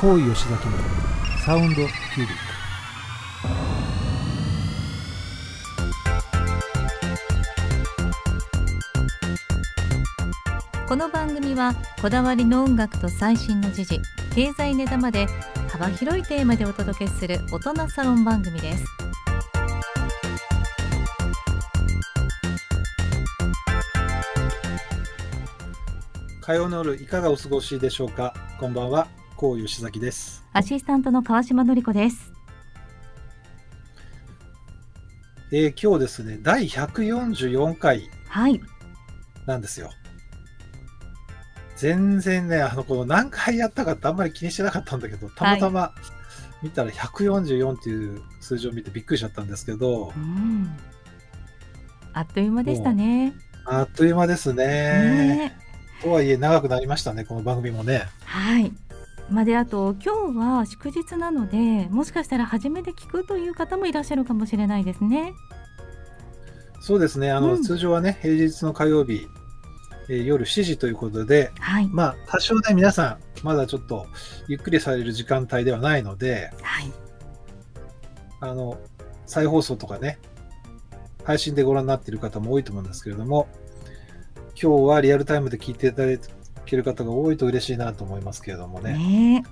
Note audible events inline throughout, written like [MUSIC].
高井吉崎のサウンドキュービック。この番組はこだわりの音楽と最新の時事経済ネタまで幅広いテーマでお届けする大人サロン番組です。火曜の夜いかがお過ごしでしょうか？こんばんは高井吉崎です。アシスタントの川島のり子です。えー、今日ですね第144回はい。なんですよ。全然ねあのこの何回やったかってあんまり気にしてなかったんだけどたまたま見たら144っていう数字を見てびっくりしちゃったんですけど、うん、あっという間でしたね。あっという間ですね。ね。とはいえ長くなりましたねこの番組もね。はいまあ、であと今日は祝日なのでもしかしたら初めて聞くという方もいらっしゃるかもしれないですね。そうですね。あの、うん。通常はね平日の火曜日、えー夜7時ということではい、まあ多少ね皆さんまだちょっとゆっくりされる時間帯ではないのではい、あの再放送とかね配信でご覧になっている方も多いと思うんですけれども今日はリアルタイムで聞いていただける方が多いと嬉しいなと思いますけれどもね。ね。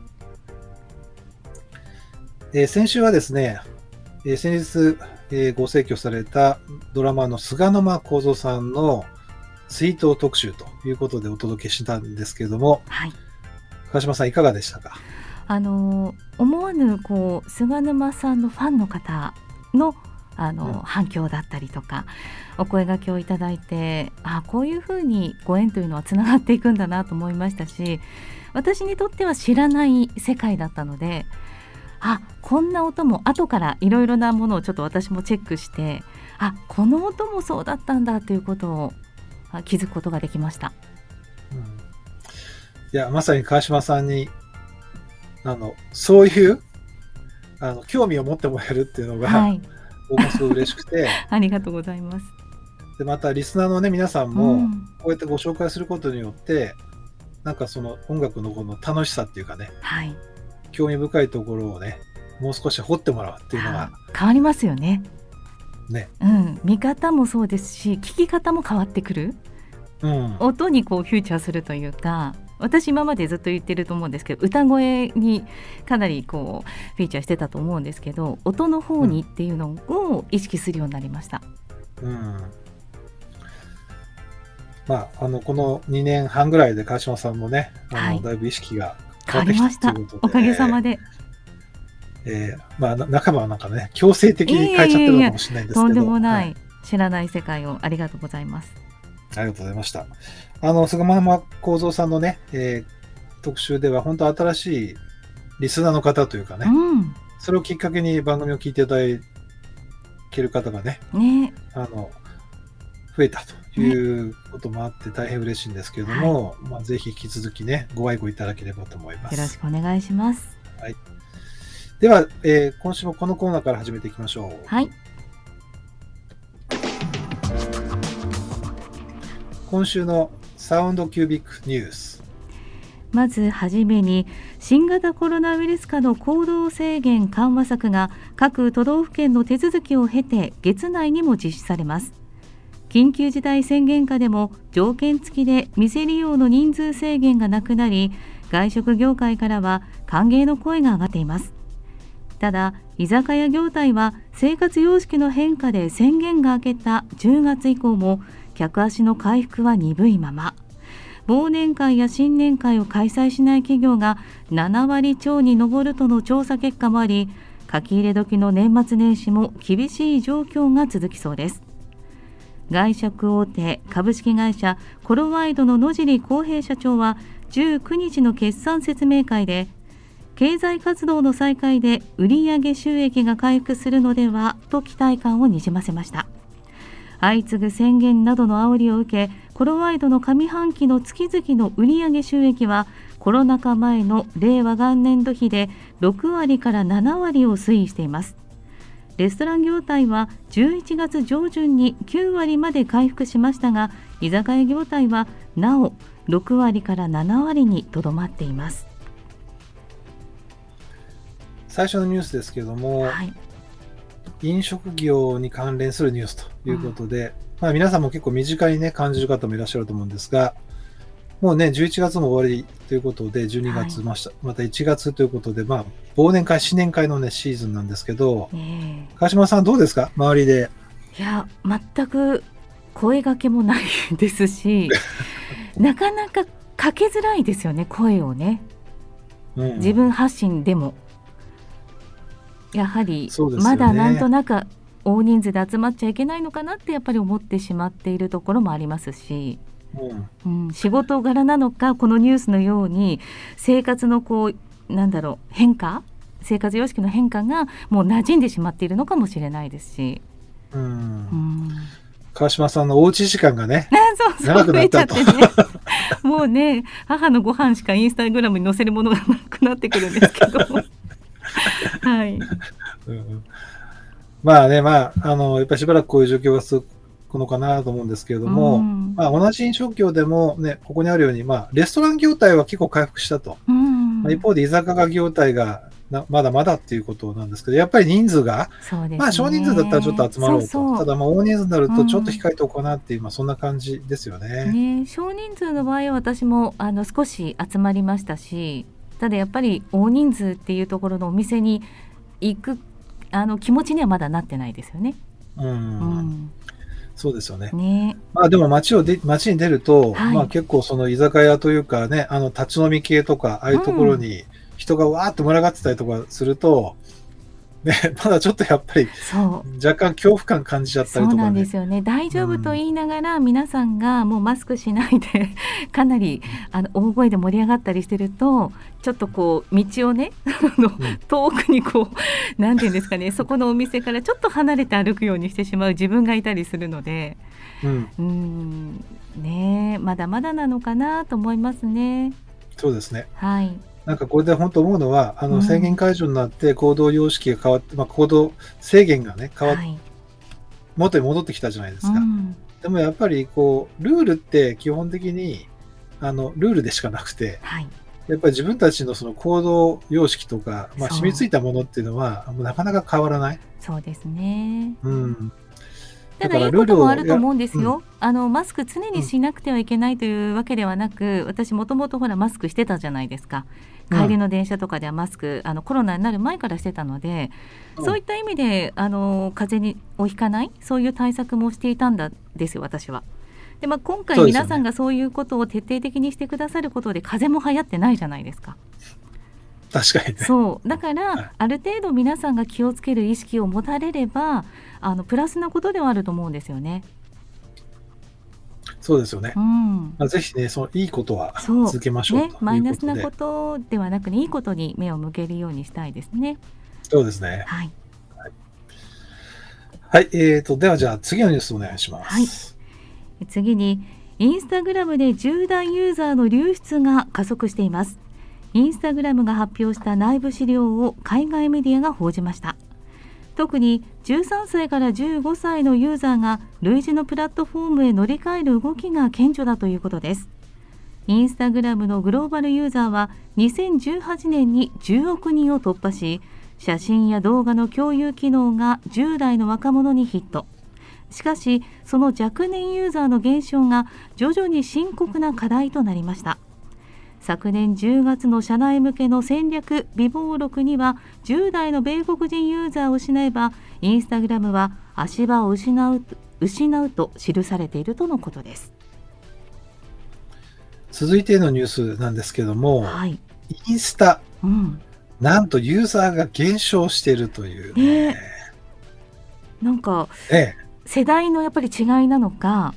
えー先週はですね、えー先日、えーご逝去されたドラマーの菅沼幸三さんの追悼特集ということでお届けしたんですけれども、はい、川島さんいかがでしたか？あの思わぬこう菅沼さんのファンの方のあの、うん。反響だったりとかお声掛けをいただいてあこういうふうにご縁というのはつながっていくんだなと思いましたし私にとっては知らない世界だったのであこんな音も後からいろいろなものをちょっと私もチェックしてあこの音もそうだったんだということをあ気づくことができました。うん。いや、まさに川島さんに、あの、そういう、あの、興味を持ってもらえるっていうのが、はい、僕もすごい嬉しくて、[LAUGHS] ありがとうございます。で、またリスナーのね、皆さんうも、ん。こうやってご紹介することによって、なんかその音楽のこの楽しさっていうかね、はい、興味深いところをね、もう少し掘ってもらうっていうのが、変わりますよね。ね、うん、見方もそうですし聞き方も変わってくる。うん、音にこうフューチャーするというか私今までずっと言ってると思うんですけど歌声にかなりこうフィーチャーしてたと思うんですけど音の方にっていうのを意識するようになりました。うん。まあ、あの、この2年半ぐらいで川島さんもね、あの、はいだいぶ意識が変変わってきわりましたたということで、おかげさまでえーまあ、な仲間はなんかね、強制的に変えちゃってるのかもしれないんですけど。とんでもな、はい知らない世界をありがとうございます。ありがとうございました。あの、菅間幸三さんのね、えー特集では、本当新しいリスナーの方というかね、うんそれをきっかけに番組を聞いていただける方がね、ねあの、増えたということもあって大変嬉しいんですけれども、まあ、ぜひ引き続きね、ご愛顧いただければと思いまよろしす。くお願いします。では、えー今週もこのコーナーから始めていきましょう。はい今週のサウンドキュービックニュース。まずはじめに新型コロナウイルス下の行動制限緩和策が各都道府県の手続きを経て月内にも実施されます緊急事態宣言下でも条件付きで店利用の人数制限がなくなり外食業界からは歓迎の声が上がっていますただ居酒屋業態は生活様式の変化で宣言が明けた10月以降も客足の回復は鈍いまま。忘年会や新年会を開催しない企業が7割超に上るとの調査結果もあり書き入れ時の年末年始も厳しい状況が続きそうです。外食大手株式会社コロワイドの野尻康平社長は19日の決算説明会で経済活動の再開で売上収益が回復するのではと期待感をにじませました。相次ぐ宣言などの煽りを受けコロワイドの上半期の月々の売上収益はコロナ禍前の令和元年度比で6割から7割を推移していますレストラン業態は11月上旬に9割まで回復しましたが居酒屋業態はなお6割から7割にとどまっています最初のニュースですけども、はい。飲食業に関連するニュースということで、まあ、皆さんも結構身近にね、感じる方もいらっしゃると思うんですが、もうね、11月も終わりということで、12月ました、また1月ということで、まあ、忘年会、新年会のね、シーズンなんですけど、ね川島さんどうですか？周りで。えいや全く声がけもないですし [LAUGHS] なかなかかけづらいですよね声をね。うん。自分発信でもやはりまだなんとなく大人数で集まっちゃいけないのかなってやっぱり思ってしまっているところもありますし、うん。うん、仕事柄なのかこのニュースのように生活のこうなんだろう変化生活様式の変化がもう馴染んでしまっているのかもしれないですし、うん。うん、川島さんのおうち時間がね、あ [LAUGHS] そうそう長く [LAUGHS] なっちゃってね。もうね母のご飯しかインスタグラムに載せるものがなくなってくるんですけどはい。うんうん。まあね、まあ、あの、やっぱりしばらくこういう状況が続くのかなと思うんですけれども、うん。まあ、同じ飲食業でもね、ここにあるように、まあ、レストラン業態は結構回復したと。うん。まあ、一方で居酒屋業態がなまだまだっていうことなんですけど、やっぱり人数が、ね。まあ少人数だったらちょっと集まろうと。そうそう。ただまあ大人数になるとちょっと控えておこうかなっていう、まあそんな感じですよね。ね、少人数の場合は私もあの少し集まりましたしただやっぱり大人数っていうところのお店に行くあの気持ちにはまだなってないですよね。うん。うん、そうですよね。ねまあでも街をで、街に出ると、はいまあ結構その居酒屋というかね、あの立ち飲み系とか、ああいうところに人がわーって群がってたりとかすると、ね、[LAUGHS] まだちょっとやっぱり若干恐怖感感じちゃったりとかね。そうなんで。すよね。大丈夫と言いながら、皆さんがもうマスクしないで [LAUGHS] かなりあの大声で盛り上がったりしてるとちょっとこう道をね [LAUGHS] 遠くにこうなんていうんですかねそこのお店からちょっと離れて歩くようにしてしまう自分がいたりするので。うん、ん。ねえまだまだなのかなと思いますね。そうですね。はい、なんかこれで本当思うのは、あうんの制限解除になって行動様式が変わって、まあ行動制限がね、変わっはい元に戻ってきたじゃないですか。うんでもやっぱりこう、ルールって基本的に、あの、ルールでしかなくて、はいやっぱり自分たちのその行動様式とか、まあ、染みついたものっていうのは、もうなかなか変わらない。そうですねうん。ただいいこともあると思うんですよ。あのマスク常にしなくてはいけないというわけではなく、私もともとほらマスクしてたじゃないですか。うん帰りの電車とかではマスク、あのコロナになる前からしてたので、うんそういった意味であの風邪にをひかない？そういう対策もしていたんだですよ私は。でまあ今回皆さんがそういうことを徹底的にしてくださることで風邪も流行ってないじゃないですか。確かにね。そうだかはいらある程度皆さんが気をつける意識を持たれればあのプラスなことではあると思うんですよね。そうですよね。うんまあ、ぜひね、そのいいことは続けましょう。ねマイナスなことではなくねいいことに目を向けるようにしたいですね。そうですね。はい、はい。えーと、ではじゃあ次のニュースお願いします。はい次にインスタグラムで10代ユーザーの流出が加速しています。インスタグラムが発表した内部資料を海外メディアが報じました。特に13歳から15歳のユーザーが類似のプラットフォームへ乗り換える動きが顕著だということです。インスタグラムのグローバルユーザーは2018年に10億人を突破し写真や動画の共有機能が10代の若者にヒットしかしその若年ユーザーの減少が徐々に深刻な課題となりました昨年10月の社内向けの戦略備忘録には10代の米国人ユーザーを失えばインスタグラムは足場を失う失うと記されているとのことです。続いてのニュースなんですけども、はい、インスタ、うん、なんとユーザーが減少しているというね。なんかええ。世代のやっぱり違いなのか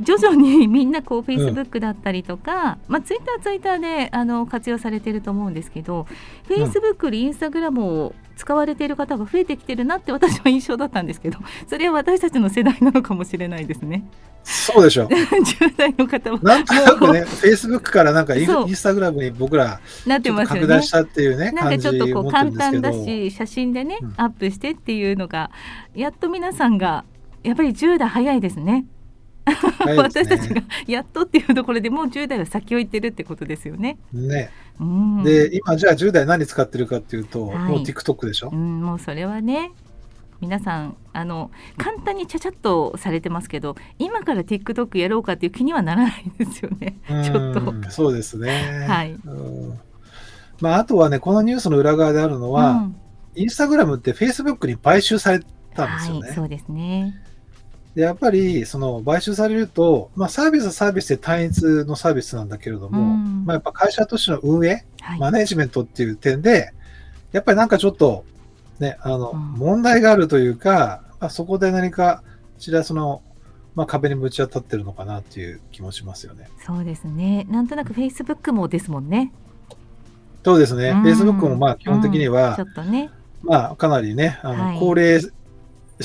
徐々にみんなこうフェイスブックだったりとか、まあツイッターツイッターであの活用されてると思うんですけど、フェイスブックよりインスタグラムを使われている方が増えてきてるなって私は印象だったんですけど、[LAUGHS] それは私たちの世代なのかもしれないですね。そうでしょう。[LAUGHS] 10代の方はなんとなくね、フェイスブックからなんかインスタグラムに僕らなってますよね拡大し。たっていうね、なんかちょっとこう簡単。だし写真でね、うんアップしてっていうのがやっと皆さんがやっぱり10代早いですね。ね私たちがやっとっていうところでもう10代は先を行ってるってことですよね。ね。うん、で、今じゃあ10代何使ってるかっていうと、はいもう TikTok でしょ？う。ん、もうそれはね皆さんあの簡単にちゃちゃっとされてますけど今から TikTok やろうかっていう気にはならないですよねちょっとうんそうですね。はいうんまあ、あとはね、このニュースの裏側であるのは、うんインスタグラムって Facebook に買収されたんですよね。はいそうですねでやっぱり、その買収されると、まあ、サービスはサービスで単一のサービスなんだけれども、うん。まあ、やっぱ会社としての運営、はい、マネジメントっていう点で、やっぱりなんかちょっと、ね、あの、うん。問題があるというか、まあ、そこで何かしらその、まあ、壁にぶち当たってるのかなっていう気もしますよね。そうですね。なんとなく Facebook もですもんね。そうですね。うん。Facebook もまあ基本的にうん。はちょ、っとね。まあかなりね、あの、はい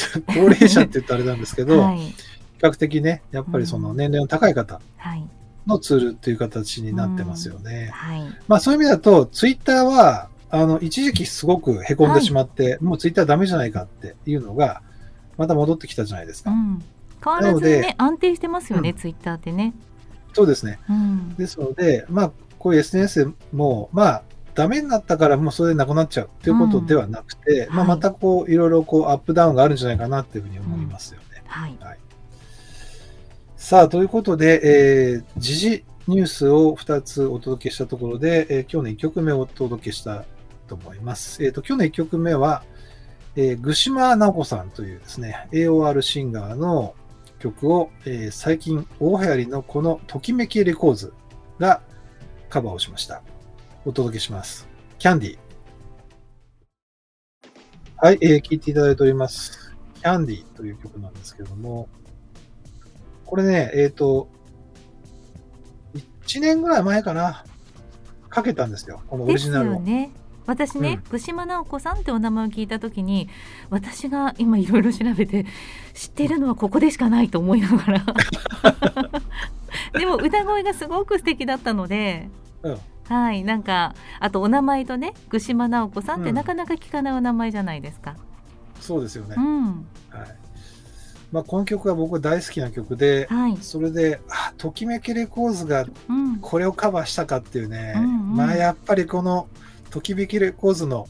[LAUGHS] 高齢、者って言ったらあれなんですけど、はい。比較的ね、やっぱりその年齢の高い方はい。のツールっていう形になってますよね。はい。まあそういう意味だと、ツイッターは、あの、一時期すごく凹んでしまって、もうツイッターダメじゃないかっていうのが、また戻ってきたじゃないですか。うん。変わらずねで安定してますよね、うん。ツイッターってね。そうですね。うん。ですので、まあ、こういう SNS も、まあ、ダメになったからもうそれでなくなっちゃうっていうことではなくて、まあ、うんはいまたこう、いろいろこう、アップダウンがあるんじゃないかなっていうふうに思いますよね。はいさあ、ということで、えー時事ニュースを2つお届けしたところで、えー今日の1曲目をお届けしたと思います。えっ、と、今日の1曲目は、えー、具島直子さんというですね、AOR シンガーの曲を、えー最近大流行りのこのときめきレコーズがカバーをしました。お届けします。キャンディー。はい、えー、聴いていただいております。キャンディーという曲なんですけれども、これね、えっ、と、1年ぐらい前かな、かけたんですよ、このオリジナルを。よね私ね、具島直子さんってお名前を聞いた時に私が今いろいろ調べて知ってるのはここでしかないと思いながら [LAUGHS] でも歌声がすごく素敵だったので、うんはいなんかあとお名前とね具島直子さんってうん。なかなか聞かないお名前じゃないですか。そうですよね。うん、はい。まあ、この曲は僕大好きな曲で、はい、それで、あ、ときめきレコーズがうん、これをカバーしたかっていうね、うんうん。まあやっぱりこのときめきレコーズの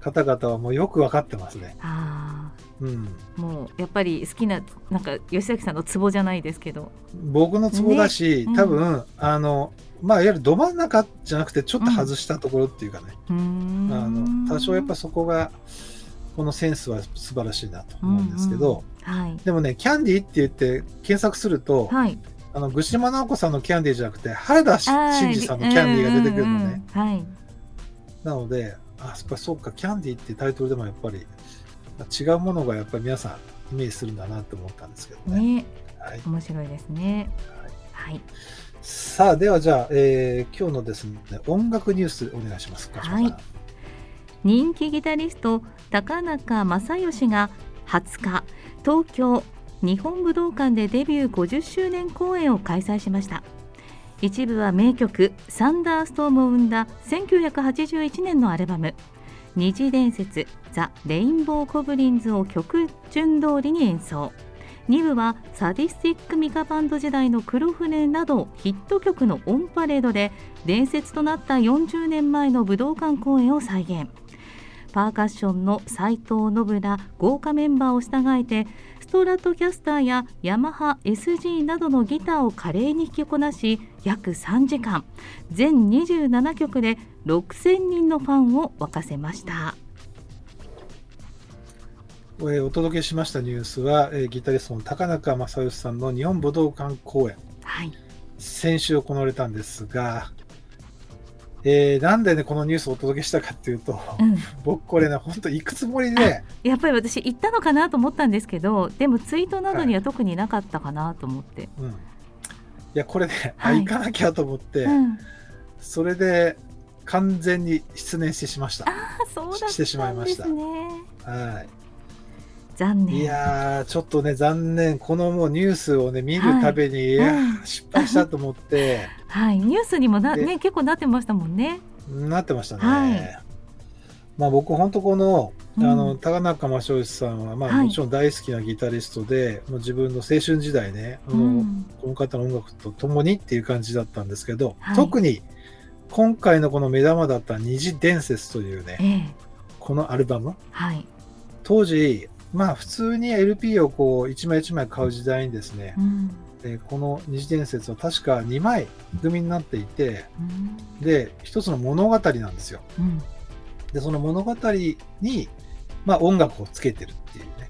方々はもうよくわかってますね。あうん。ーもうやっぱり好きななんか吉崎さんのツボじゃないですけど、僕のツボだし、ね。うん。多分、あの、まあいわゆるど真ん中じゃなくてちょっと外したところっていうかね、うーん。あの多少やっぱそこが、このセンスは素晴らしいなと思うんですけど、はい。でもね、キャンディーって言って検索すると、はい。あの、ぐしま直子さんのキャンディーじゃなくて、原田真二さんのキャンディーが出てくるのね。うんうんうんはい。なので、あ、やっぱそうか、キャンディーってタイトルでもやっぱり違うものがやっぱり皆さんイメージするんだなと思ったんですけどね。ね。はい、面白いですね。はい。はいさあ、ではじゃあ、えー今日のですね、音楽ニュースお願いします。はい。人気ギタリスト高中正義が20日東京日本武道館でデビュー50周年公演を開催しました。一部は名曲「サンダーストーム」を生んだ1981年のアルバム「虹伝説ザ・レインボー・ゴブリンズ」を曲順通りに演奏。2部はサディスティックミカバンド時代の黒船などヒット曲のオンパレードで伝説となった40年前の武道館公演を再現。パーカッションの斉藤信ら豪華メンバーを従えてストラトキャスターやヤマハ SG などのギターを華麗に弾きこなし約3時間。全27曲で6000人のファンを沸かせました。えーお届けしましたニュースは、えーギタリストの高中正義さんの日本武道館公演、はい。先週行われたんですが、えーなんでね、このニュースをお届けしたかっていうと、うん、[LAUGHS] 僕これね、本当行くつもりで、やっぱり私行ったのかなと思ったんですけどでもツイートなどには特になかったかなと思って、うん。いや、これね、あはい。行かなきゃと思って、うん、それで完全に失念してしました。あそうだね。してしまいました。は残念。い。いやー、ちょっとね、残念。このもうニュースをね、見るたびに、い、やー失敗したと思って、[LAUGHS] はい。ニュースにもなでね結構なってましたもんね。なってましたね。はい。まあ僕、本当この、あの、うん高中正義さんは、まあはい。もちろん大好きなギタリストで、もう自分の青春時代ね、あのうんこの方の音楽と共にっていう感じだったんですけど、はい。特に今回のこの目玉だった虹伝説というえね、え。このアルバム、はい。当時、まあ普通に LP をこう一枚一枚買う時代にですね、うん。えーこの虹伝説は確か2枚組になっていて、うん。で、一つの物語なんですよ。うん。で、その物語に、まあ音楽をつけてるっていうね。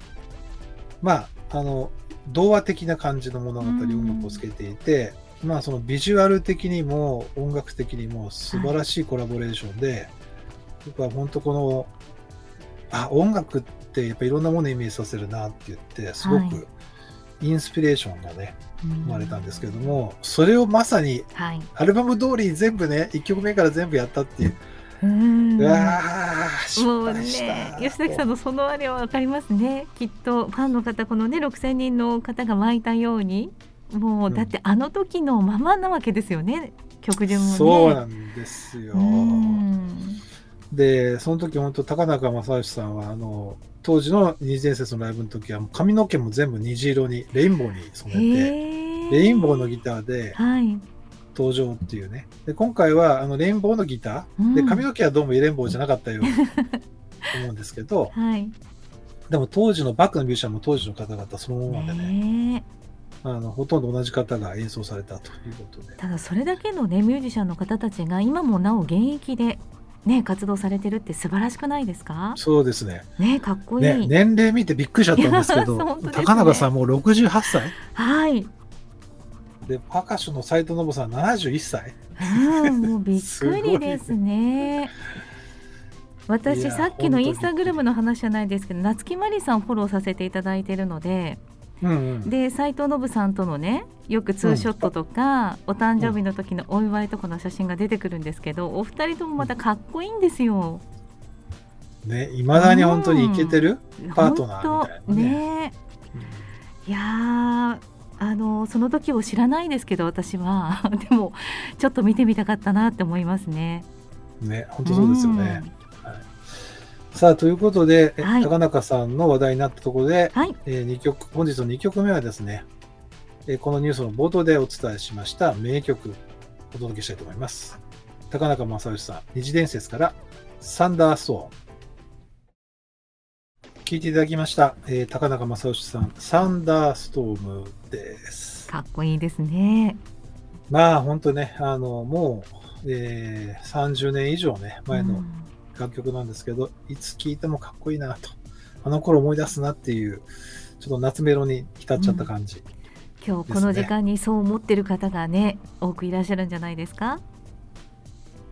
まあ、あの、童話的な感じの物語、うん音楽をつけていて、まあそのビジュアル的にも音楽的にも素晴らしいコラボレーションで、僕は本当この、あ、音楽ってやっぱいろんなものをイメージさせるなって言って、すごはいくインスピレーションがね、生生まれたんですけども、それをまさにはい。アルバム通りに全部ね、1曲目から全部やったっていう。うんうわもう。ね、吉崎さんのそのあれはわかりますね。きっとファンの方、このね、6000人の方が巻いたように、もう、うんだってあの時のままなわけですよね、曲順もね。そうなんですよ。うんで、その時本当、高中正義さんは、あの、当時の二次伝説のライブの時は、髪の毛も全部虹色に、レインボーに染めて、レインボーのギターではい。登場っていうね。で、今回は、あの、レインボーのギター、で、うん髪の毛はどうもレインボーじゃなかったように [LAUGHS] 思うんですけど、はい。でも当時のバックのミュージシャンも当時の方々そのままでね、あの、ほとんど同じ方が演奏されたということで。ただそれだけのねミュージシャンの方たちが今もなお現役でね活動されてるって素晴らしくないですか？そうですね。ねかっこいい、ね、年齢見てびっくりしちゃったんですけど、[LAUGHS] ね。高中さんもう68歳？はい、で、パーカッションの斉藤信さん71歳？うん、もう [LAUGHS] びっくりですね。い。私やさっきのインスタグラムの話じゃないですけど夏木マリさんフォローさせていただいてるのでうんうん。で斉藤信さんとのねよくツーショットとか、お誕生日の時のお祝いとかの写真が出てくるんですけどお二人ともまたかっこいいんですよ。ね、いまだに本当にイケてる、パートナーみたいな本当ね。ねいやーあのその時を知らないですけど私は。[LAUGHS] でもちょっと見てみたかったなって思いますね。ね、本当そうですよね。さあ、ということで、えはい高中さんの話題になったところで、はいえー二曲、本日の2曲目はですね、えーこのニュースの冒頭でお伝えしました名曲、お届けしたいと思います。高中正義さん、二次伝説から、サンダーストーン。聞いていただきました、えー高中正義さん、サンダーストームです。かっこいいですね。まあ、本当ね、あの、もう、えー30年以上ね、前のうん楽曲なんですけど、いつ聴いてもかっこいいなと。あの頃思い出すなっていう、ちょっと夏メロに浸っちゃった感じ。今日この時間にそう思ってる方がね多くいらっしゃるんじゃないですか？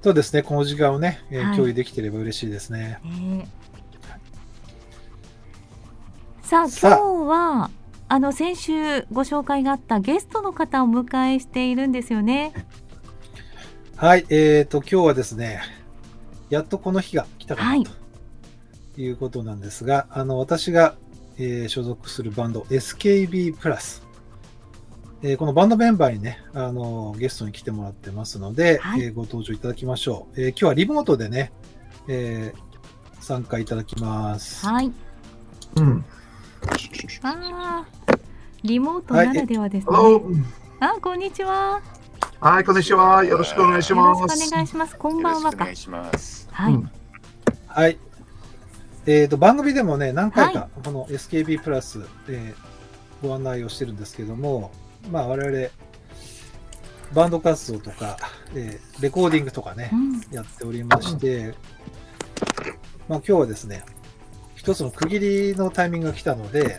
そうですね、この時間をね、えーはい共有できてれば嬉しいですね。ねさあさあ今日はあの先週ご紹介があったゲストの方をお迎えしているんですよね。はい、えーと、今日はですね、やっとこの日が来たかはないということなんですが、あの、私が、えー所属するバンド SKB プラス、えーこのバンドメンバーにね、あの、ゲストに来てもらってますので、はいえーご登場いただきましょう。えー今日はリモートでね、えー参加いただきます。はい。うん。あーリモートならではですね。Hello あこんにちは。はい、こんにちは。よろしくお願いしよろしくます。お願いします。こんばんはかよろしくお願い。します。はい。うんはい。えっ、と、番組でもね、何回はか、この SKB プラス、えーご案内をしてるんですけども、まあ、我々、バンド活動とか、えーレコーディングとかねう、んやっておりまして、まあ、今日はですね、一つの区切りのタイミングが来たので、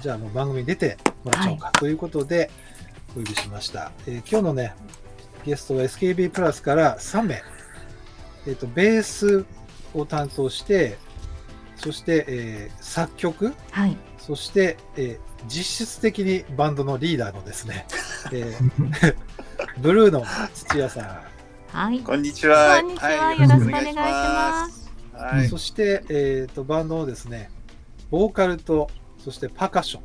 じゃあもう番組に出てもらっちゃおうかということで、お呼びしました。えー今日のね、ゲストは SKB プラスから3名、えっ、と、ベースを担当して、そして、えー作曲、はい。そして、えー実質的にバンドのリーダーのですね、えー [LAUGHS] ブルーの土屋さはい。こんにちは。こんにちははいよろしくお願いします。ん、はい。そして、えーと、バンドのですね、ボーカルと、そしてパーカッション、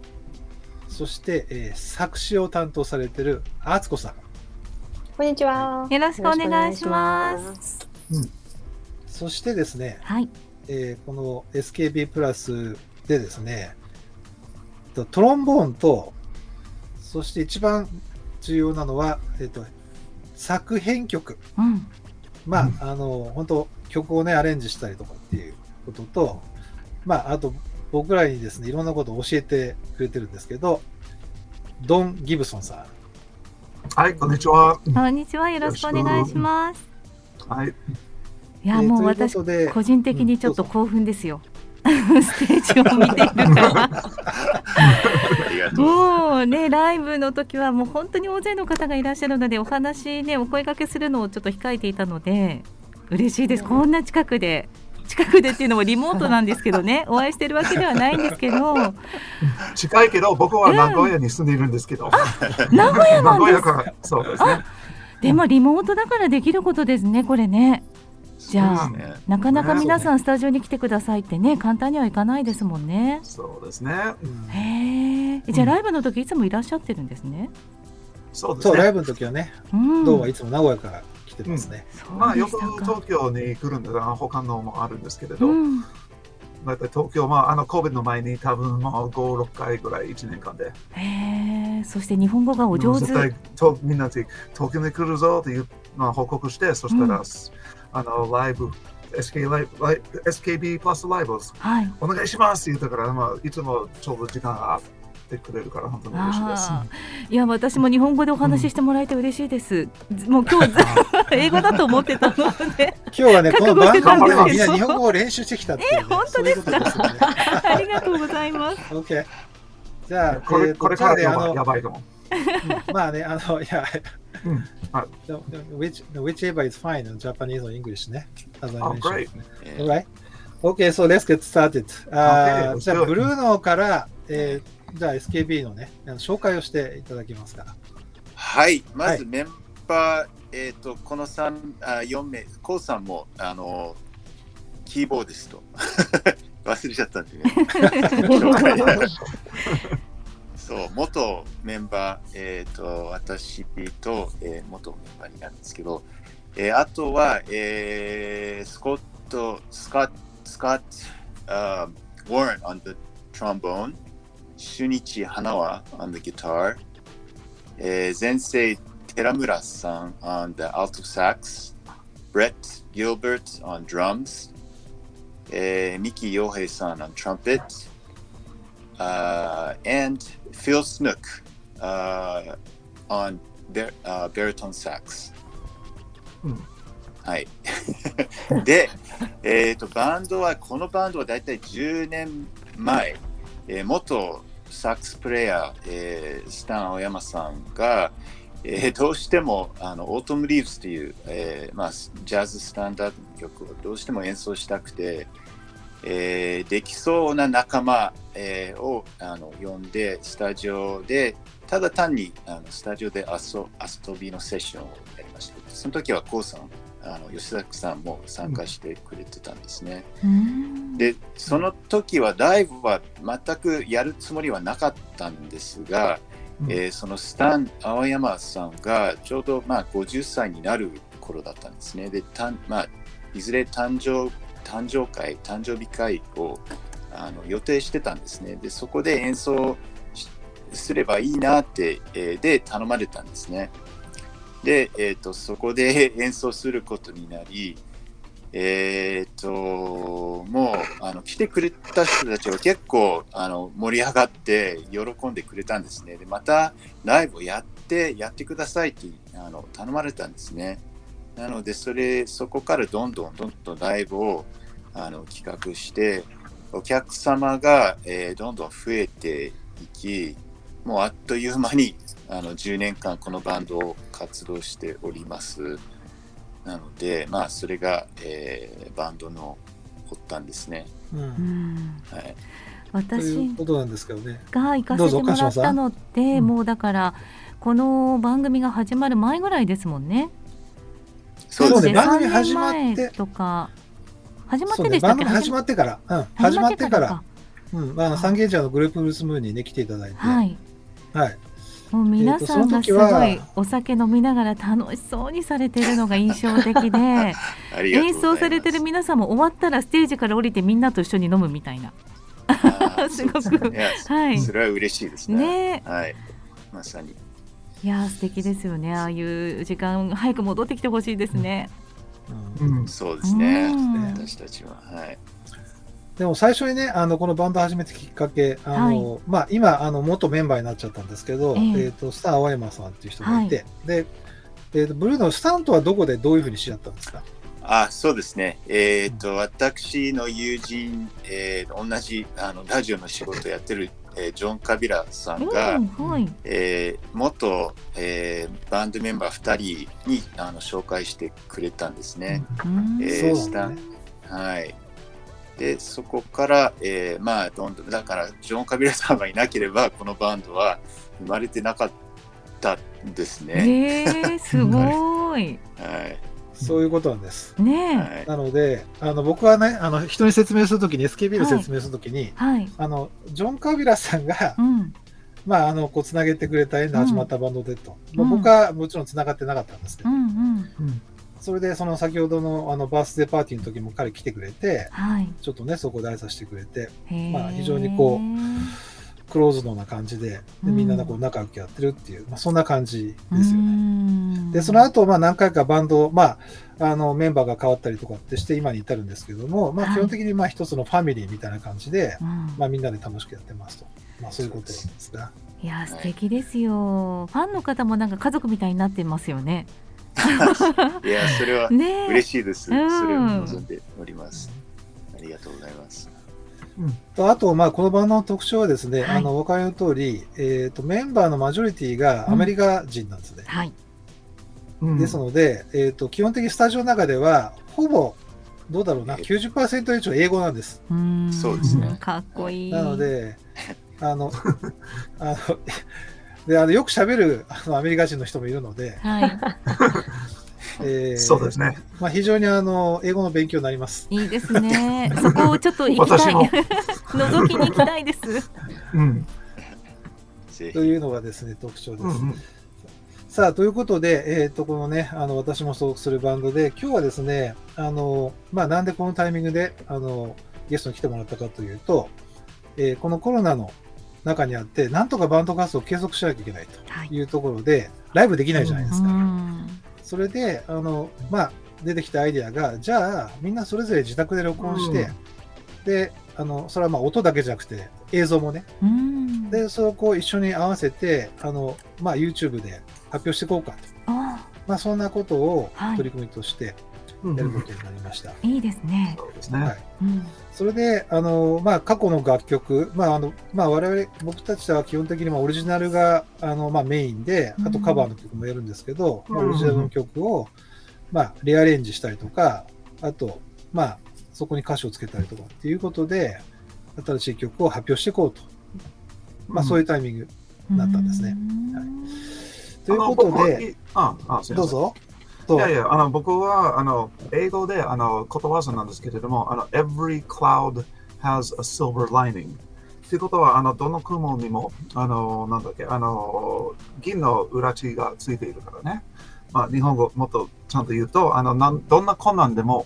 そして、えー作詞を担当されてるアーツコさん、こんにちは。よろしくお願いします。す。そしてですね、はい。えーこの SKB プラスでですね、とトロンボーンと、そして一番重要なのは、えっ、と、作編曲、うん。まあ、うんあの、本当曲をね、アレンジしたりとかっていうことと、まあ、あと、僕らにですね、いろんなことを教えてくれてるんですけど、ドン・ギブソンさん。はい、こんにちは。こんにちは。よろしくお願いします。はい。いや、えーもう私というこ、とで個人的にちょっと興奮ですよ。[LAUGHS] ステージを見ているから。[LAUGHS] ありがとう。もうね、ライブの時はもう本当に大勢の方がいらっしゃるので、お話ね、お声掛けするのをちょっと控えていたので、嬉しいです。こんな近くで。近くでっていうのもリモートなんですけどね、[LAUGHS] お会いしてるわけではないんですけど、近いけど、僕は名古屋に住んでいるんですけど。名古屋なんです。名古屋から、そうですね。でもリモートだからできることですね、これね。じゃあねなかなか皆さんスタジオに来てくださいってね、簡単にはいかないですもんね。そうですね。うんへえ。じゃあライブの時いつもいらっしゃってるんですね？そうですそう、ライね。ブの時はね、うん。どうはいつも名古屋から来てますね。そうまあ、よく東京に来るんですが、他のもあるんですけれど、うん。だいたい東京、まあ、あの、COVID の前に多分もう5、6回ぐらい、1年間で。へえ。そして日本語がお上手。絶みんなで東京に来るぞっていう、まあ、報告して、そしたら、うんあの、ライブ、SK ライブ SKB プラスライブをはい。お願いしますって言ったから、まあ、いつもちょうど時間があってくれるから、本当に嬉しいです。いや私も日本語でお話ししてもらえて嬉しいです。ずもう今日ず英語だと思ってたので今日はね、この番組では覚えてたんですけどみんな日本語を練習してきたっていう、ね。え本当ですか？そういうすよね。ありがとうございます。OK。じゃあ、これえーとこれからやじゃあねあのばやばいかも。うんまあね、あの、いや、うんは which, whichever is fine in Japanese or English ね。As I Oh, mentioned. great. Yeah. Alright. Okay, so let's get started. じゃあ.ブルーノから、えーじゃあ SKB のね、あの紹介をしていただけますか。はい、まはいずメンバー、えっ、と、この3、あ4名、コウさんも、あの、キーボーディスト。[LAUGHS] 忘れちゃったんでね。[LAUGHS] 紹介そう、元メンバー、えっ、と、私と、えー元メンバーになるんですけど、えーあとは、えースコット、スカット、スカット、uh, Warren on the trombone, シュニチ・ハナワ on the guitar, えー前世寺村さん on the alto sax, Brett Gilbert on drums, えー、三木洋平さん on trumpet, uh, and Phil Snook uh, on bar- uh, baritone sax. うんはい。で、えっ、と、バンドは、このバンドはだいたい10年前、えー元サックスプレイヤー、えースタン青山さんが、えーどうしてもあのオートム・リーブスという、えーまあ、ジャズスタンダードの曲をどうしても演奏したくて、えーできそうな仲間、えーをあの呼んでスタジオでただ単にあのスタジオで遊遊びのセッションをやりましたその時はコウさんあの吉崎さんも参加してくれてたんですね、うん。でその時はライブは全くやるつもりはなかったんですが、うん。えーそのスタン青山さんがちょうどまあ50歳になる頃だったんですね。でたん、まあ、いずれ誕生誕生会誕生日会をあの予定してたんですね。でそこで演奏しすればいいなって、えーで頼まれたんですねで、えー、とそこで [LAUGHS] 演奏することになりえー、ともうあの来てくれた人たちは結構あの盛り上がって喜んでくれたんですね。でまたライブをやってやってくださいってあの頼まれたんですね。なのでそれそこからどんどんどんどんライブをあの企画してお客様が、えーどんどん増えていきもうあっという間にあの10年間このバンドを活動しております。なので、まあ、それが、えーバンドの発端ですね。うん。うん。はい、という私ことなんですけどね。が行かせてもらったのってうん。もうだからこの番組が始まる前ぐらいですもんね。そうですね。番組始まって。3年前とか始まってでしたっけ？番組始まってから、うん、始まってから、か。うん、まあサンゲージャーのグループブルースムーンにね、来ていただいて、はい。はい。もう皆さんがすごいはお酒飲みながら楽しそうにされているのが印象的で [LAUGHS] 演奏されてる皆さんも終わったらステージから降りてみんなと一緒に飲むみたいな。[LAUGHS] すごくねはいそれは嬉しいですね。ねはい。まさに。いやー素敵ですよねああいう時間早く戻ってきてほしいですね。うんうん。そうですねうん私たちははいでも最初にね、あのこのバンド始めたきっかけ、あのまあ、今あの、元メンバーになっちゃったんですけど、えええーとスター青山さんっていう人がいて、でえーとブルーのスタントはどこでどういうふうに知り合ったんですか？あそうですね。えっ、と、私の友人、えー同じあのラジオの仕事やってる、えージョン・カビラさんが、うんはい。えー元、えーバンドメンバー2人にあの紹介してくれたんですね。うんえーそうなんだね。はい。で、そこから、えーまあ、どんどん、だから、ジョン・カビラさんがいなければ、このバンドは生まれてなかったんですね。えー、すごい。[LAUGHS] はい。そういうことなんです。ね。なので、あの僕はね、あの人に説明するときに、SKB の説明するときに、はい。あのジョン・カビラさんが、うん。まあ、あのこうつなげてくれた縁で始まったバンドでと、うんまあ僕はもちろんつながってなかったんですけど、うんうん。うんそれでその先ほどのあのバースデーパーティーの時も彼来てくれて、はい。ちょっとね、そこで挨拶してくれて、まあ非常にこクローズドな感じで、でうんみんなでこう仲良くやってるっていう、まあ、そんな感じうですよね。んで、その後、まあ何回かバンド、まあ、あのメンバーが変わったりとかってして今に至るんですけども、まあはい基本的にまあ一つのファミリーみたいな感じで、うんまあみんなで楽しくやってますと。まあそういうことなんですが。いや素敵ですよ。ファンの方もなんか家族みたいになってますよね。いや、それは。嬉しいです。それうんを望んでおります。ありがとうございます。とあと、まあ、このバンドの特徴はですね、はいあの、お分かりの通り、えっ、と、メンバーのマジョリティがアメリカ人なんですね。はい。うんですので、えっ、と、基本的にスタジオの中では、ほぼ、どうだろうな、え90%以上英語なんです。うんそうですねかっこいい。なので、あの、[LAUGHS] あの、で、あの、よく喋るあのアメリカ人の人もいるので、はい。[LAUGHS] えーそうですね。まあ、非常にあの、英語の勉強になります。いいですね。[LAUGHS] そこをちょっと行きたい。私も [LAUGHS] 覗きに行きたいです。うん。ぜというのがですね、特徴です。うんうんさあ、ということで、えっ、と、このね、あの、私も所属するバンドで、今日はですね、あの、まあ、なんでこのタイミングで、あの、ゲストに来てもらったかというと、えーこのコロナの中にあって、なんとかバンド活動を継続しなきゃいけないはいと。いうところで、ライブできないじゃないですうか。んそれで、あの、まあ、出てきたアイデアが、じゃあ、みんなそれぞれ自宅で録音して、で、あの、それはまあ音だけじゃなくて、映像もね、うん。で、そこう一緒に合わせて、あの、まあ、YouTube で発表していこうかと。あまあ、そんなことをはい取り組みとしてうんやることになりました。いいですね。そうですね。はい。うん。それで、あの、まあ、過去の楽曲、まあ、あの、まあ、我々、僕たちは基本的にまあオリジナルが、あの、まあ、メインで、あとカバーの曲もやるんですけど、うんまあ、オリジナルの曲を、まあ、リアレンジしたりとか、あと、まあ、そこに歌詞をつけたりとかっていうことで、新しい曲を発表していこうと。まあ、そういうタイミング。なったんですねうんということで、ああどうぞ。どういやいや、あの僕はあの英語であのことわざなんですけれども、あの Every cloud has a silver lining。ということは、あのどの雲にも、あのなんだっけ、あの銀の裏地がついているからね。まあ、日本語もっとちゃんと言うと、あのなんどんな困難でも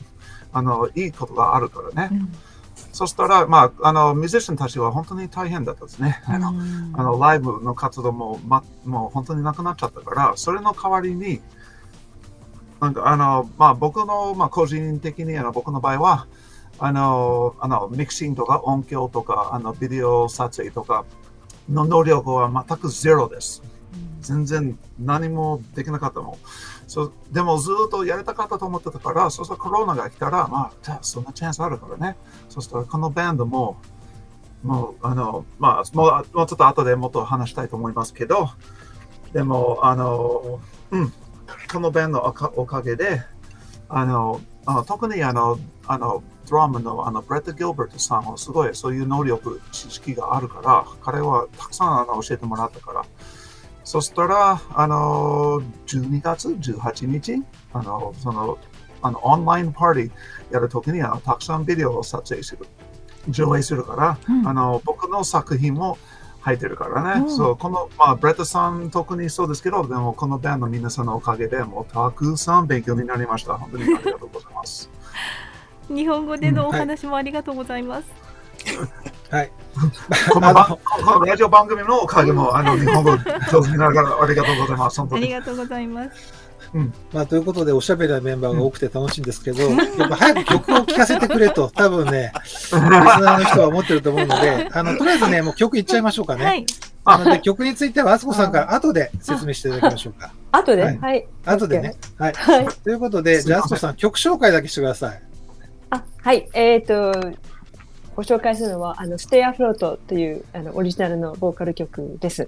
あのいいことがあるからね。うんそしたら、まあ、あのミュージシャンたちは本当に大変だったですね。あのうんあのライブの活動も,、ま、もう本当になくなっちゃったから、それの代わりに、なんかあの、まあ、僕の、まあ、個人的にあの僕の場合は、あの、あのミキシングとか音響とか、あのビデオ撮影とかの能力は全くゼロです。全然何もできなかったもん。そうでもずっとやりたかったと思ってたから、そしたらコロナが来たら、まあ、じゃあそんなチャンスあるからね。そしたらこのバンドも、もう、あの、まあ、もうもうちょっと後でもっと話したいと思いますけど、でも、あの、うん、このバンドのおかおかげで、あの、あの特にあの、あの、ドラムのあのブレット・ギルバートさんはすごいそういう能力、知識があるから、彼はたくさんあの教えてもらったから、そしたら、あの、12月18日、あの、その、あの、オンラインパーティーやるときにあの、たくさんビデオを撮影する、上映するから、うん。あの、僕の作品も入ってるからね。うんそう、この、まあ、ブレッドさん特にそうですけど、でもこのバンドの皆さんのおかげで、もうたくさん勉強になりました。本当にありがとうございます。日本語でのお話もありがとうございます。はい。[LAUGHS] この番このラジオ番組のおかげも、あの、日本語上手になるからありがとうございます。本当に。ありがとうございます。うんまあ、ということで、おしゃべりなメンバーが多くて楽しいんですけど、やっぱ早く曲を聴かせてくれと、[LAUGHS] 多分ね、リスナーの人は思ってると思うので、[LAUGHS] あの、とりあえずね、もう曲いっちゃいましょうかね。はい。なので、曲については、あつこさんから後で説明していただきましょうか。後で、ははいい。後でね。はい。はい。ということで、じゃあ、あつこさん、曲紹介だけしてください。あ、はい。えっ、と、ご紹介するのは、あの、Stay Afloat という、あの、オリジナルのボーカル曲です。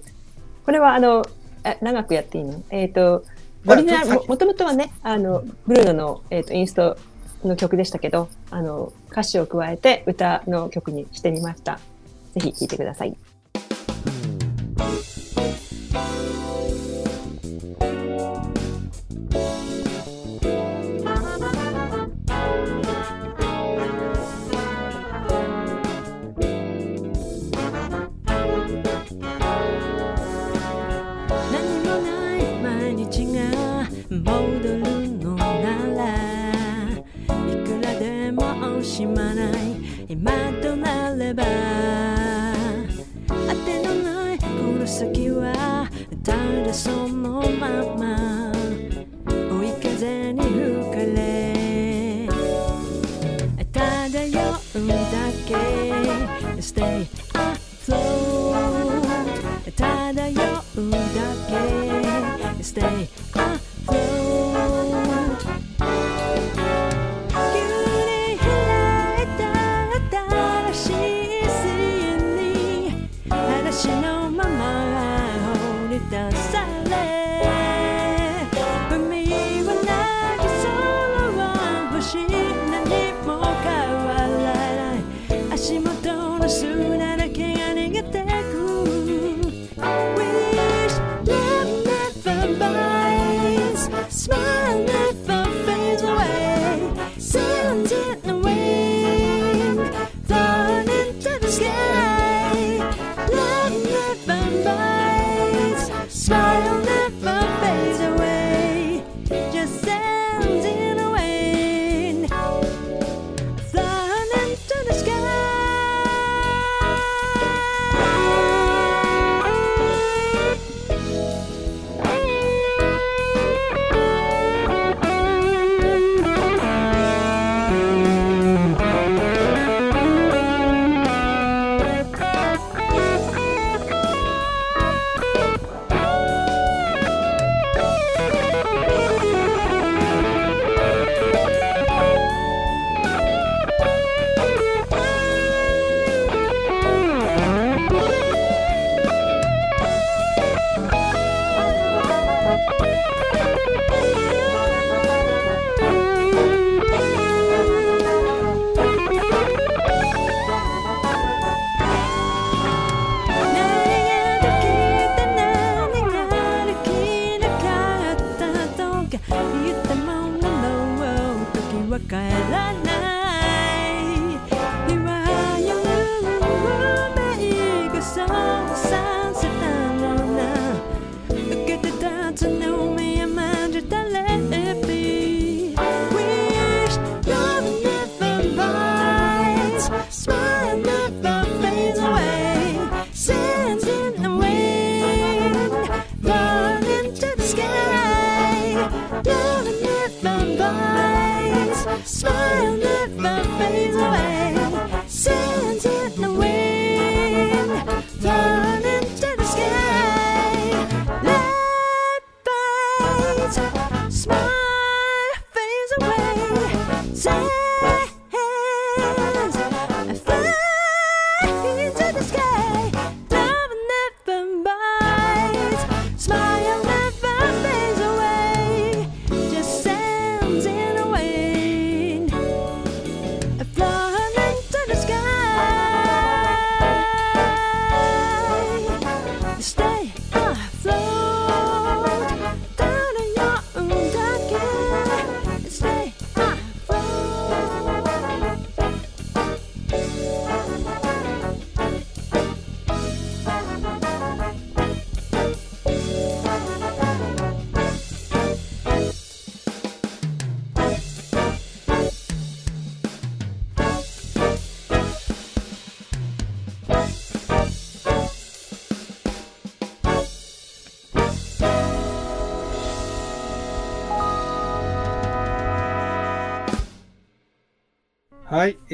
これは、あの、え長くやっていいの？えっ、と、オリジナル、まあももともとはね、あの、ブルーノの、えっ、と、インストの曲でしたけど、あの、歌詞を加えて歌の曲にしてみました。ぜひ聴いてください。戻るのならいくらでも惜しまない。今となれば。当てのないこの先はただそのまま。追い風に吹かれ。漂うだけ。Stay afloat 漂うだけ。Stay afloat 急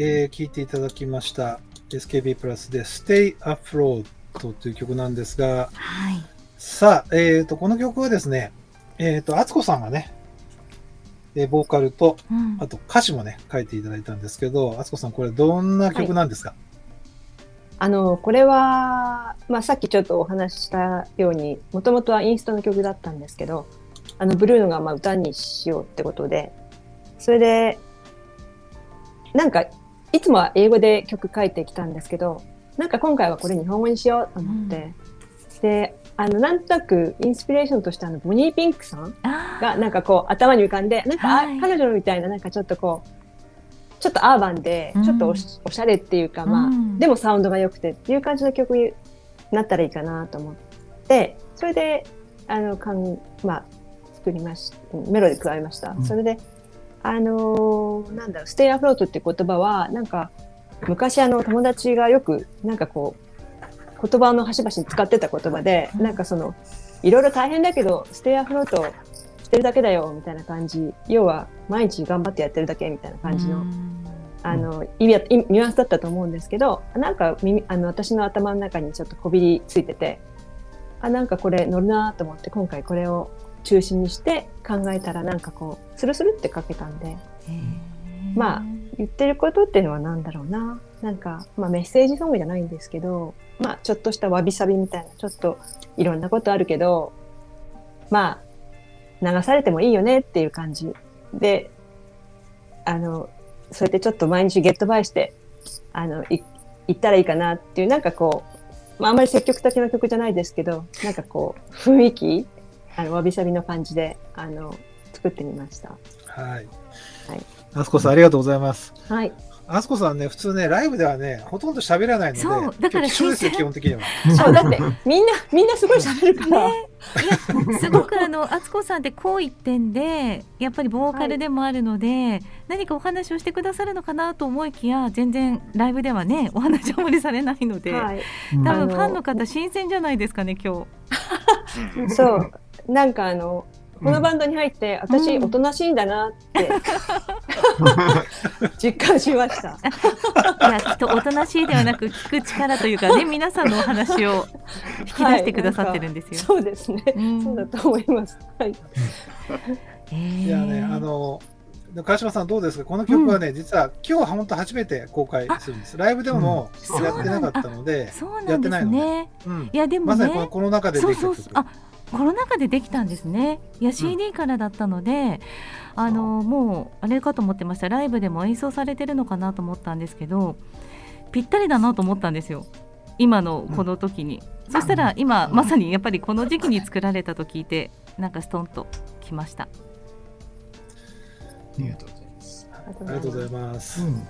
えー、聞いていただきました。SKB プラスで Stay Afloat という曲なんですが、はい。さあ、えー、と、この曲はですね、えー、と、敦子さんがね、えーボーカルと、うんあと歌詞もね、書いていただいたんですけど、敦子さん、これどんな曲なんですか、あの、これは、まあ、さっきちょっとお話ししたように、もともとはインストの曲だったんですけど、あの、ブルーノがまあ歌にしようってことで、それで、なんか、いつもは英語で曲書いてきたんですけど、なんか今回はこれ日本語にしようと思って、で、あの、なんとなくインスピレーションとしてあの、ボニーピンクさんがなんかこう頭に浮かんで、なんか、あはい。彼女みたいななんかちょっとこう、ちょっとアーバンでうん、ちょっとおし,、おしゃれっていうか、まあ、うん。でもサウンドが良くてっていう感じの曲になったらいいかなと思って、それで、あの、かんまあ、作りましメロディー加えました。うん。それで、あのーなんだろう、 stay afloatって言葉は、なんか、昔あの友達がよく、なんかこう、言葉の端々に使ってた言葉で、うんなんかその、いろいろ大変だけど、 stay afloatしてるだけだよ、みたいな感じ。要は、毎日頑張ってやってるだけ、みたいな感じの、うんあの、意味ニュアンスだったと思うんですけど、なんか耳、あの、私の頭の中にちょっとこびりついてて、あ、なんかこれ乗るなと思って、今回これを中心にして考えたら、なんかこう、スルスルって書けたんで、まあ言ってることっていうのは何だろうな。なんか、まあメッセージソングじゃないんですけど、まあちょっとしたわびさびみたいな、ちょっといろんなことあるけど、まあ流されてもいいよねっていう感じ。で、あの、そうやってちょっと毎日ゲットバイして、あの、い行ったらいいかなっていう、なんかこう、まああんまり積極的な曲じゃないですけど、なんかこう、雰囲気、あの、わびさびの感じで、あの、作ってみました。はい。はい。あすこさん、ありがとうございます。はい。あすこさんね、普通ね、ライブではね、ほとんど喋らないので、そうだから今日貴重ですよ、基本的には。そう、だって、みんな、[LAUGHS] みんなすごい喋るから。ねすごくあの敦子さんってこう一点でやっぱりボーカルでもあるので、何かお話をしてくださるのかなと思いきや全然ライブではねお話あまりされないので、はい。多分ファンの方新鮮じゃないですかね今日。そう。なんかあの、このバンドに入って、私、うんおとなしいんだなって、[LAUGHS] 実感しました。いやきっとおとなしいではなく聞く力というかね [LAUGHS] 皆さんのお話を引き出してくださってるんですよ。そうですね。うんそうだと思います。はい。へーいやね、あの、川島さんどうですか？この曲はね、実は今日は本当初めて公開するんです。ライブでもやってなかったので、そうなんですやってないのね。うん。いやでもね。まさにこのコロナ禍ででそうきた曲。そうそうあコロナ禍でできたんですね。いや CD からだったので、あのもうあれかと思ってました。ライブでも演奏されてるのかなと思ったんですけどぴったりだなと思ったんですよ。今のこの時に、そしたら今まさにやっぱりこの時期に作られたと聞いてなんかストンときました。ありがとうございます。あありがとうございます。うん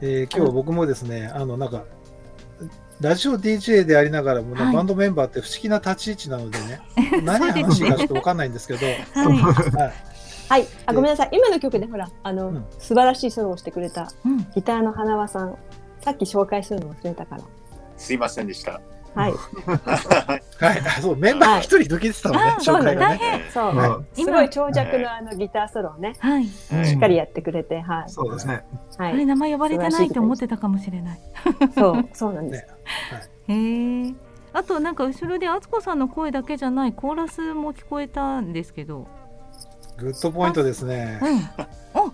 えー今日は僕もですね、あの、なんか、ラジオ DJ でありながらもね、はいバンドメンバーって不思議な立ち位置なのでね、[LAUGHS] 何話かちょっと分かんないんですけど、[LAUGHS] はい、はい、はい。あ、ごめんなさい。今の曲でほら、あの、うん素晴らしいソロをしてくれたうん、ギターの花輪さん。さっき紹介するの忘れたから。すいませんでした。はい。[LAUGHS] はい、あそう、メンバー一人抜けてたのね、あ紹介が大ね。変そう。はすごい長尺のあのギターソロをね、はいうんしっかりやってくれて、はい。そうですね。はあれい。名前呼ばれてないって思ってたかもしれないそう、そうなんです。へえあとなんか後ろで敦子さんの声だけじゃないコーラスも聞こえたんですけどグッドポイントですねう。んお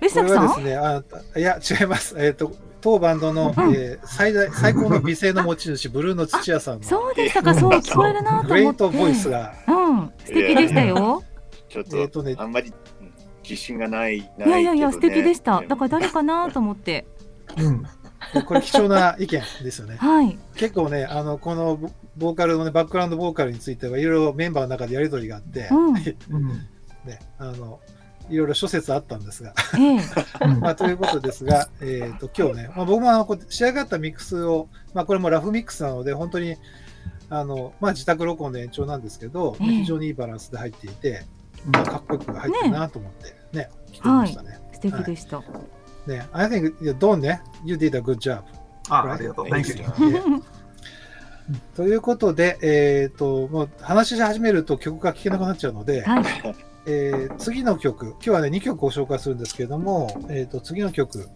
えこさん？れはですね、あいや、違います。えっ、と、当バンドの、うん。えー最大、最高の美声の持ち主、ブルーの土屋さんの、そうでしたか。そう聞こえるなと思って。グレートボイスが、うん。素敵でしたよ。ちょっえっ、とと、ね、あんまりうん自信がない。いやいやいや素敵でした。[LAUGHS] だらから誰かなと思って。うん。これ貴重な意見ですよね。はい。結構ね、あの、このボボーカルのね、バックグラウンドボーカルについてはいろいろメンバーの中でやりとりがあって、うん。ね、[LAUGHS] うん。あの、いろいろ諸説あったんですが、ええ [LAUGHS] まあ、ということですが、えっ、と、今日ね、まあ、僕もあの、こう仕上がったミックスを、まあ、これもラフミックスなので、本当に、あの、まあ、自宅録音の延長なんですけど、ええ非常にいいバランスで入っていて、まあ、かっこよく入ってるなと思ってね、聞いてましたね。素敵でした、ね、I think, yeah, Don ね、you did a good job. あ、ありがとう。Thank you. [LAUGHS] ということで、えっ、と、もう話し始めると曲が聴けなくなっちゃうので、はいえー次の曲、今日はね、2曲ご紹介するんですけれども、えっ、と、次の曲、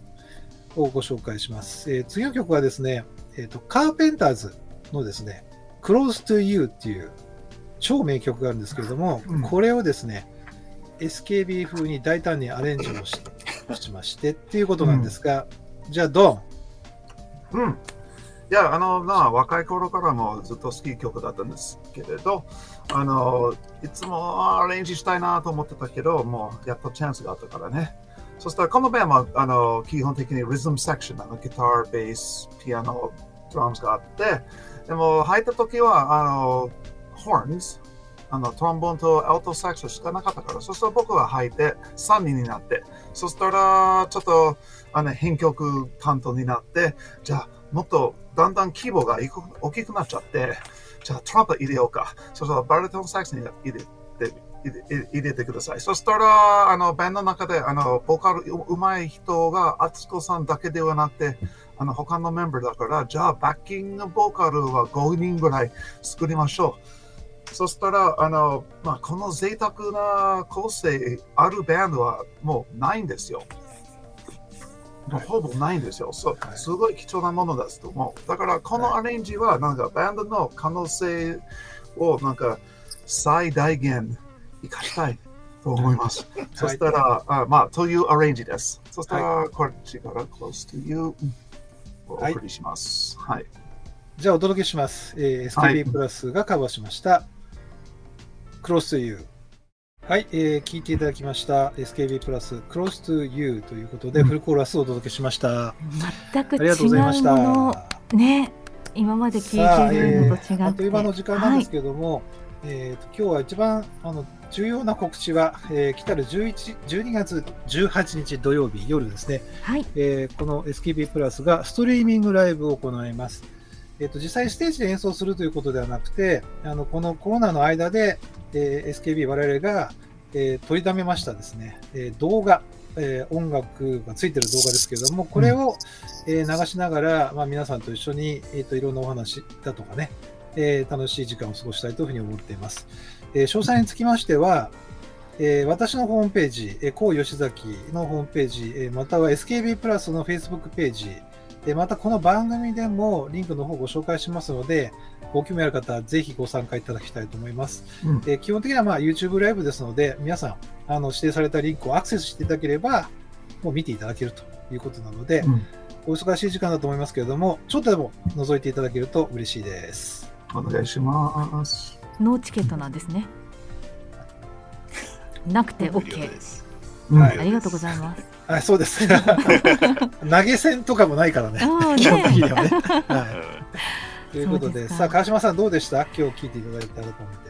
をご紹介します。えー次の曲はですね、えっ、と、カーペンターズのですね、Close to You っていう超名曲があるんですけれども、うんこれをですね、SKB 風に大胆にアレンジをししましてっていうことなんですが、じゃあ、ドン。うん。いや、あの、な、若い頃からもずっと好き曲だったんですけれど、あの、いつもアレンジしたいなと思ってたけど、もうやっとチャンスがあったからね。そしたら、このベンは、あの、基本的にリズムセクション、あの、ギター、ベース、ピアノ、ドラムスがあって、でも入った時は、あの、ホーンズ、あの、トロンボンとアルトサックスしかなかったから、そしたら僕は入って3人になって、そしたら、ちょっと、あの、編曲担当になって、じゃあ、もっとだんだん規模が大きくなっちゃって、じゃあトランプ入れようか。そしたらバルトンサックスに入れて入れてください。そしたら、あの、バンドの中で、あの、ボーカルううまい人が、アツコさんだけではなくて、あの、他のメンバーだから、じゃあ、バッキングボーカルは5人ぐらい作りましょう。そしたら、あの、まあ、この贅沢な構成あるバンドはもうないんですよ。もうほぼないんですよ。そうはいすごい貴重なものですと思う。だから、このアレンジは、なんか、バンドの可能性を、なんか、最大限生かしたいと思います。[LAUGHS] そしたら、あまあ、というアレンジです。そしたら、こっちから close to you をおはい送りします。はい。じゃあお届けします。えーはい SKB プラスがカバーしました。Close to You。はい、えー聞いていただきました。SKB プラス Close to You ということで、うんフルコーラスをお届けしました。全く違ありがとうございました。うものね今まで聞いてるのと違って、えーあっという間の時間なんですけれども、えーと今日は一番あの重要な告知は、えー来たる11 12月18日土曜日夜ですね、はい、はい、えーこの SKB プラスがストリーミングライブを行います。えー、と実際ステージで演奏するということではなくて、あのこのコロナの間で、えー SKB 我々が、えー取りためましたですね、えー動画、えー音楽がついてる動画ですけれども、これを、えー流しながら、まあ、皆さんと一緒に、えー、といろんなお話だとかね、えー楽しい時間を過ごしたいというふうに思っています。えー詳細につきましては、えー私のホームページ、えー、こう吉崎のホームページ、えーまたは SKB プラスの Facebook ページ、でまたこの番組でもリンクの方をご紹介しますので、ご興味ある方はぜひご参加いただきたいと思います。うんえー基本的にはまあ YouTube ライブですので、皆さんあの指定されたリンクをアクセスしていただければ、もう見ていただけるということなので、うんお忙しい時間だと思いますけれども、ちょっとでも覗いていただけると嬉しいです。お願いします。ノーチケットなんですね。なくて OK はいありがとうございます。あそうです。[LAUGHS] 投げ銭とかもないからね。ああ基本的にね、はね。うはい、ということで、さあ、川島さんどうでした？今日聞いていただいた。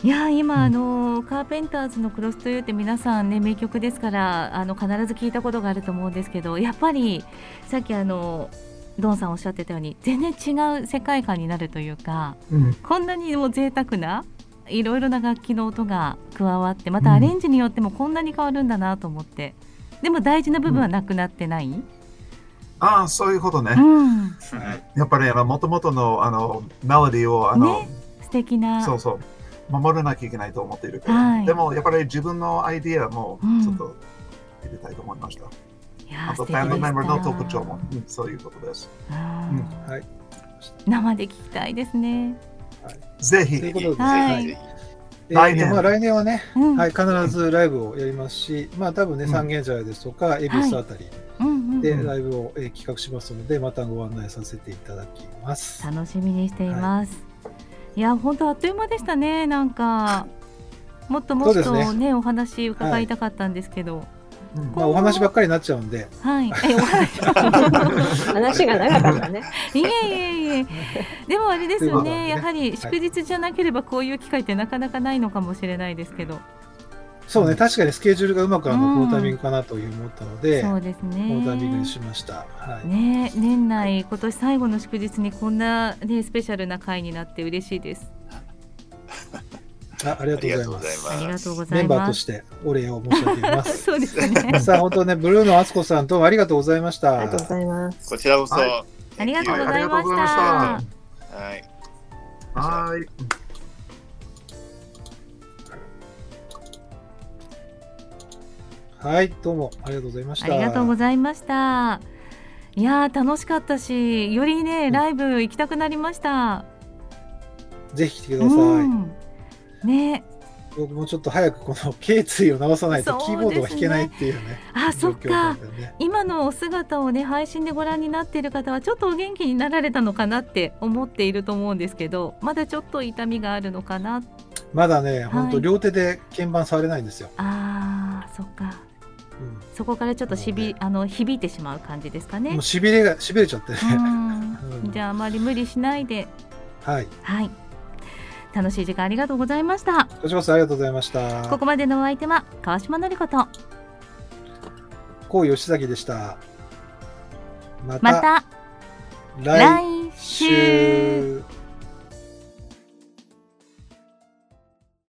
いや今あのカーペンターズのクロスというって皆さんね名曲ですからあの必ず聞いたことがあると思うんですけどやっぱりさっきあのドンさんおっしゃってたように全然違う世界観になるというかうんこんなにも贅沢ないろいろな楽器の音が加わってまたアレンジによってもこんなに変わるんだなと思って、でも大事な部分はなくなってない、ああ、そういうことね。うん、やっぱりあの元々のあのメロディーをあの、ね素敵な。そうそう守らなきゃいけないと思っているから、はい。でもやっぱり自分のアイディアもうん。ちょっと入れたいと思いました。いやあと素敵でした。バンドメンバーの特徴も、うんそういうことです。うん。はい。生で聞きたいですね。ぜひ。ということで、はいぜひぜえー来年。まあ、来年はね、うん。はい、必ずライブをやりますし、まあ多分ね、うん。三軒茶屋ですとか、恵比寿あたりでうんライブを、えー企画しますので、またご案内させていただきます。楽しみにしています。い、や本当あっという間でしたね。なんか。もっともっとそうですね。お話伺いたかったんですけど、うんまあ、お話ばっかりになっちゃうんで、はい。[LAUGHS] えお話 [LAUGHS] 話が長かったね。いえいえいえ。でもあれですよね。ねやはり祝日じゃなければこういう機会ってなかなかないのかもしれないですけど。そうね、確かにスケジュールがうまくあの、うんこのタイミングかなという思ったので、そうですね。このタイミングにしました。はい。ね年内今年最後の祝日にこんなねスペシャルな回になって嬉しいです。あありがひとうございます。ありがとうござメンバーいます。としてお礼を申し上げます。[LAUGHS] そうですね。さあ、本当ね、ブルーのあつこさんどうもありがとうございました。ありがとうございます。こちらこそ。はありがとうございましありがとうございましたた。はい。はい。はい、どうもありがとうございました。ありがとうございました。いやー楽しかったしよりねライブ行きたくなりました。ぜひ来てください。うんね。僕もちょっと早くこの頸椎を直さないとキーボードが弾けないっていうね。あそっか。ね。今のお姿をね配信でご覧になっている方はちょっとお元気になられたのかなって思っていると思うんですけどまだちょっと痛みがあるのかな？まだね、本はい。当両手で鍵盤触れないんですよ。あーそっか。うん。そこからちょっとしび、もあの響いてしまう感じですかね。もう。しびれがしびれちゃってね。うん。[LAUGHS] うん。じゃああまり無理しないで。はい。はい楽しい時間ありがとうございましたこちらこそありがとうございました。ここまでのお相手は川島のりことこう吉崎でした。またまた来来週週。